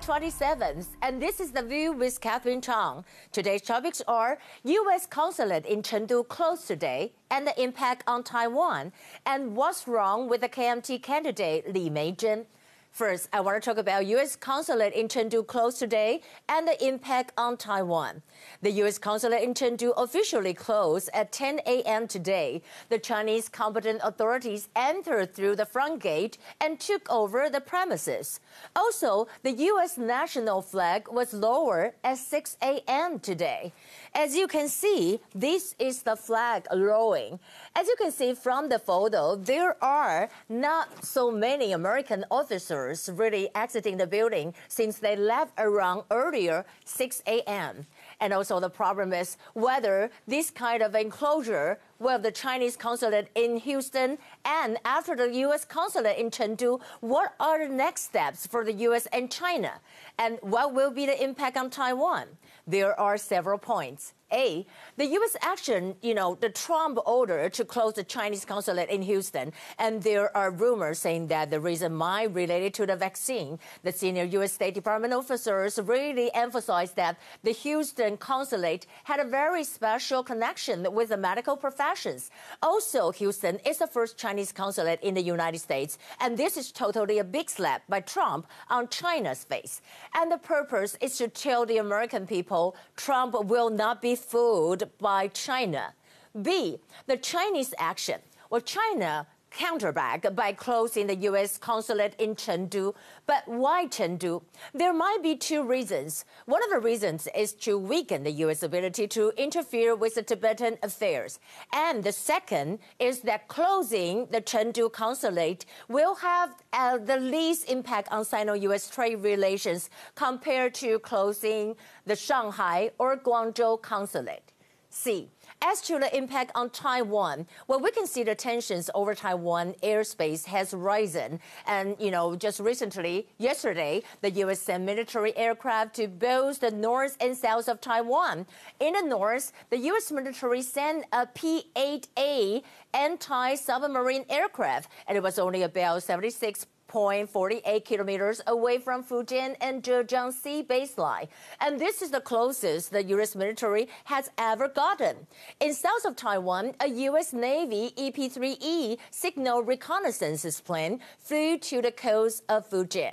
July 27th, and this is The View with Catherine Chang. Today's topics are U.S. consulate in Chengdu closed today and the impact on Taiwan, and what's wrong with the KMT candidate Li Meizhen. First, I want to talk about U.S. consulate in Chengdu closed today and the impact on Taiwan. The U.S. consulate in Chengdu officially closed at 10 a.m. today. The Chinese competent authorities entered through the front gate and took over the premises. Also, the U.S. national flag was lowered at 6 a.m. today. As you can see, this is the flag lowering. As you can see from the photo, there are not so many American officers really exiting the building since they left around earlier 6 a.m. And also the problem is whether this kind of enclosure will the Chinese consulate in Houston and after the U.S. consulate in Chengdu, what are the next steps for the U.S. and China? And what will be the impact on Taiwan? There are several points. A, the U.S. action, you know, the Trump order to close the Chinese consulate in Houston, and there are rumors saying that the reason might related to the vaccine. The senior U.S. State Department officers really emphasized that the Houston consulate had a very special connection with the medical professions. Also, Houston is the first Chinese consulate in the United States, and this is totally a big slap by Trump on China's face. And the purpose is to tell the American people Trump will not be fooled by China. B, the Chinese action. Well, China counterback by closing the U.S. consulate in Chengdu. But why Chengdu? There might be two reasons. One of the reasons is to weaken the U.S. ability to interfere with the Tibetan affairs. And the second is that closing the Chengdu consulate will have uh, the least impact on Sino-U.S. trade relations compared to closing the Shanghai or Guangzhou consulate. C. As to the impact on Taiwan, well, we can see the tensions over Taiwan airspace has risen. And, you know, just recently, yesterday, the U.S. sent military aircraft to both the north and south of Taiwan. In the north, the U.S. military sent a P-8A anti-submarine aircraft, and it was only about 76 0.48 kilometers away from Fujian and Zhejiang Sea baseline. And this is the closest the U.S. military has ever gotten. In south of Taiwan, a U.S. Navy EP-3E signal reconnaissance plane flew to the coast of Fujian.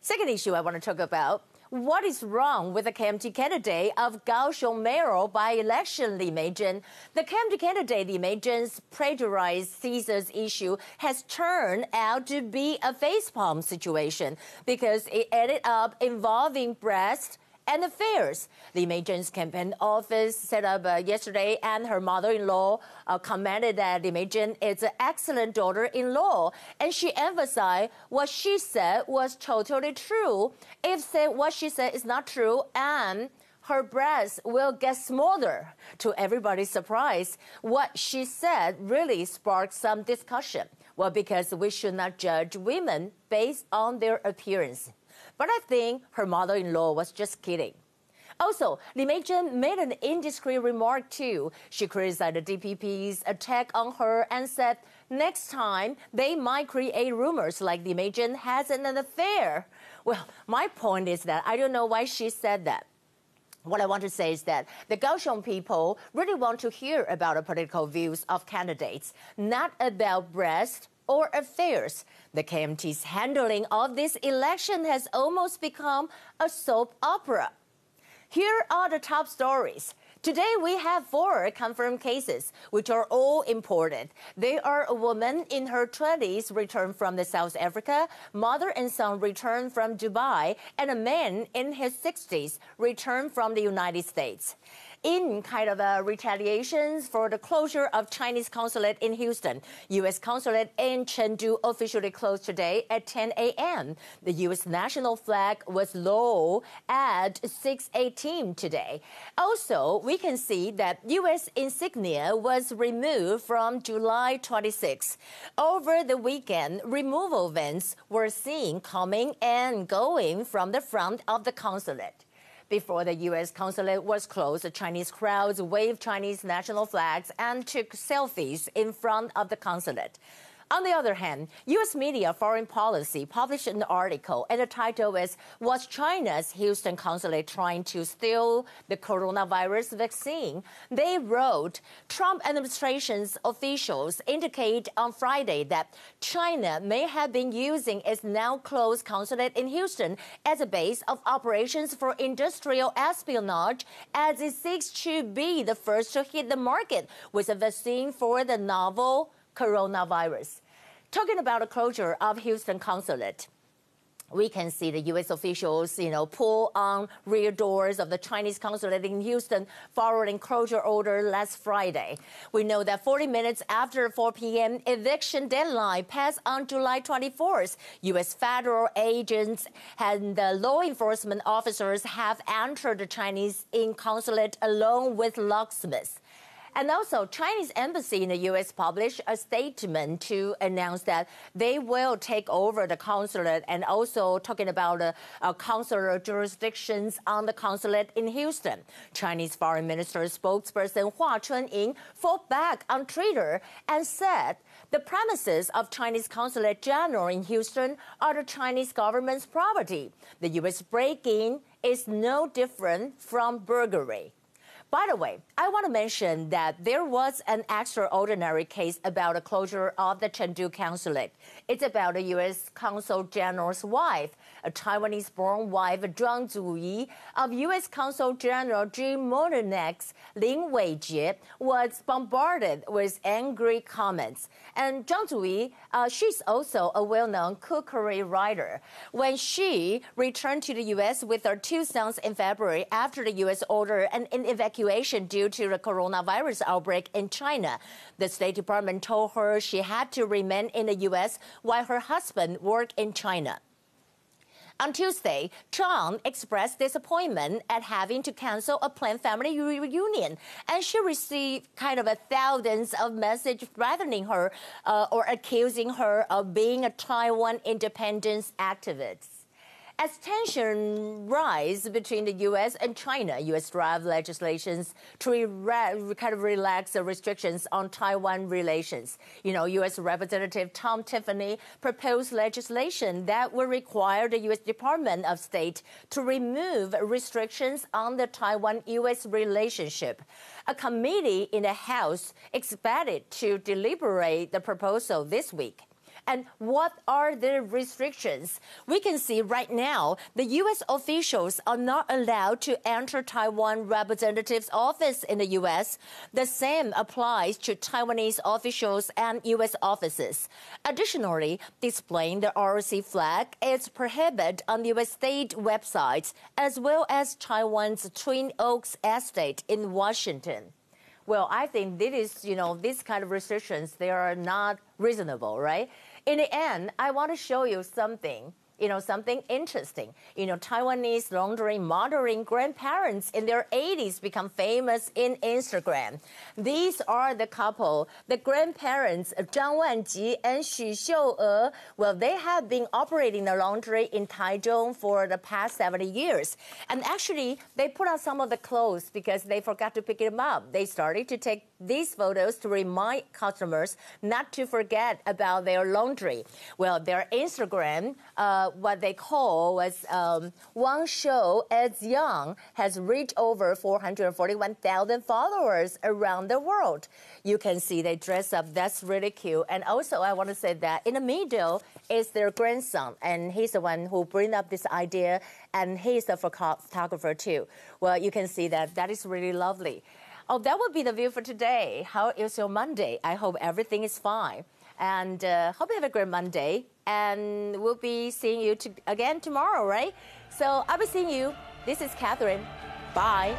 Second issue I want to talk about what is wrong with the KMT candidate of Kaohsiung mayoral by-election Li Meizhen? The KMT candidate Li Meizhen's plagiarized thesis issue has turned out to be a facepalm situation because it ended up involving breast and affairs. Li Meizhen's campaign office set up uh, yesterday, and her mother-in-law uh, commented that Meizhen is an excellent daughter-in-law, and she emphasized what she said was totally true. If said what she said is not true, and her breasts will get smaller. To everybody's surprise, what she said really sparked some discussion. Well, because we should not judge women based on their appearance. But I think her mother-in-law was just kidding. Also, Li Meizhen made an indiscreet remark too. She criticized the DPP's attack on her and said next time they might create rumors like Li Meizhen has an affair. Well, my point is that I don't know why she said that. What I want to say is that the Kaohsiung people really want to hear about the political views of candidates, not about breast or affairs. The KMT's handling of this election has almost become a soap opera. Here are the top stories. Today we have four confirmed cases, which are all imported. They are a woman in her 20s returned from the South Africa, mother and son returned from Dubai, and a man in his 60s returned from the United States in kind of a retaliations for the closure of Chinese consulate in Houston. U.S. consulate in Chengdu officially closed today at 10 a.m. The U.S. national flag was low at 6:18 today. Also, we can see that U.S. insignia was removed from July 26. Over the weekend, removal vans were seen coming and going from the front of the consulate. Before the U.S. consulate was closed, Chinese crowds waved Chinese national flags and took selfies in front of the consulate. On the other hand, U.S. media Foreign Policy published an article, and the title is Was China's Houston consulate trying to steal the coronavirus vaccine? They wrote Trump administration's officials indicate on Friday that China may have been using its now closed consulate in Houston as a base of operations for industrial espionage as it seeks to be the first to hit the market with a vaccine for the novel coronavirus. Talking about the closure of Houston consulate, we can see the U.S. officials, you know, pull on rear doors of the Chinese consulate in Houston following closure order last Friday. We know that 40 minutes after 4 p.m. eviction deadline passed on July 24th, U.S. federal agents and the law enforcement officers have entered the Chinese in consulate along with locksmiths. And also, Chinese embassy in the U.S. published a statement to announce that they will take over the consulate and also talking about uh, uh, consular jurisdictions on the consulate in Houston. Chinese Foreign Minister spokesperson Hua Chunying fought back on Twitter and said the premises of Chinese Consulate General in Houston are the Chinese government's property. The U.S. break-in is no different from burglary. By the way, I want to mention that there was an extraordinary case about the closure of the Chengdu consulate. It's about the U.S. Consul General's wife, a Taiwanese-born wife, Zhang Zuyi, of U.S. Consul General Jim Mullinix Lin Weijie, was bombarded with angry comments. And Zhang Zuyi, uh, she's also a well-known cookery writer. When she returned to the U.S. with her two sons in February after the U.S. ordered an evacuation due to the coronavirus outbreak in China. The State Department told her she had to remain in the U.S. while her husband worked in China. On Tuesday, Zhang expressed disappointment at having to cancel a planned family reunion, and she received kind of a thousands of messages threatening her uh, or accusing her of being a Taiwan independence activist. As tension rise between the U.S. and China, U.S. draft legislations to kind of relax the restrictions on Taiwan relations. You know, U.S. Representative Tom Tiffany proposed legislation that would require the U.S. Department of State to remove restrictions on the Taiwan-U.S. relationship. A committee in the House expected to deliberate the proposal this week. And what are the restrictions? We can see right now the U.S. officials are not allowed to enter Taiwan representative's office in the U.S. The same applies to Taiwanese officials and U.S. offices. Additionally, displaying the ROC flag is prohibited on the U.S. state websites as well as Taiwan's Twin Oaks estate in Washington. Well, I think this is, you know, these kind of restrictions, they are not reasonable, right? In the end, I want to show you something you know, something interesting. You know, Taiwanese laundry modeling grandparents in their 80s become famous in Instagram. These are the couple, the grandparents, of Zhang Wanji and Xu Xiu'e. Well, they have been operating the laundry in Taichung for the past 70 years. And actually, they put on some of the clothes because they forgot to pick them up. They started to take these photos to remind customers not to forget about their laundry. Well, their Instagram, uh, what they call was um, One Show as Young, has reached over 441,000 followers around the world. You can see they dress up. That's really cute. And also, I want to say that in the middle is their grandson, and he's the one who bring up this idea, and he's a photographer too. Well, you can see that that is really lovely. Oh, that would be the view for today. How is your Monday? I hope everything is fine. And uh, hope you have a great Monday. And we'll be seeing you to again tomorrow, right? So I'll be seeing you. This is Catherine. Bye.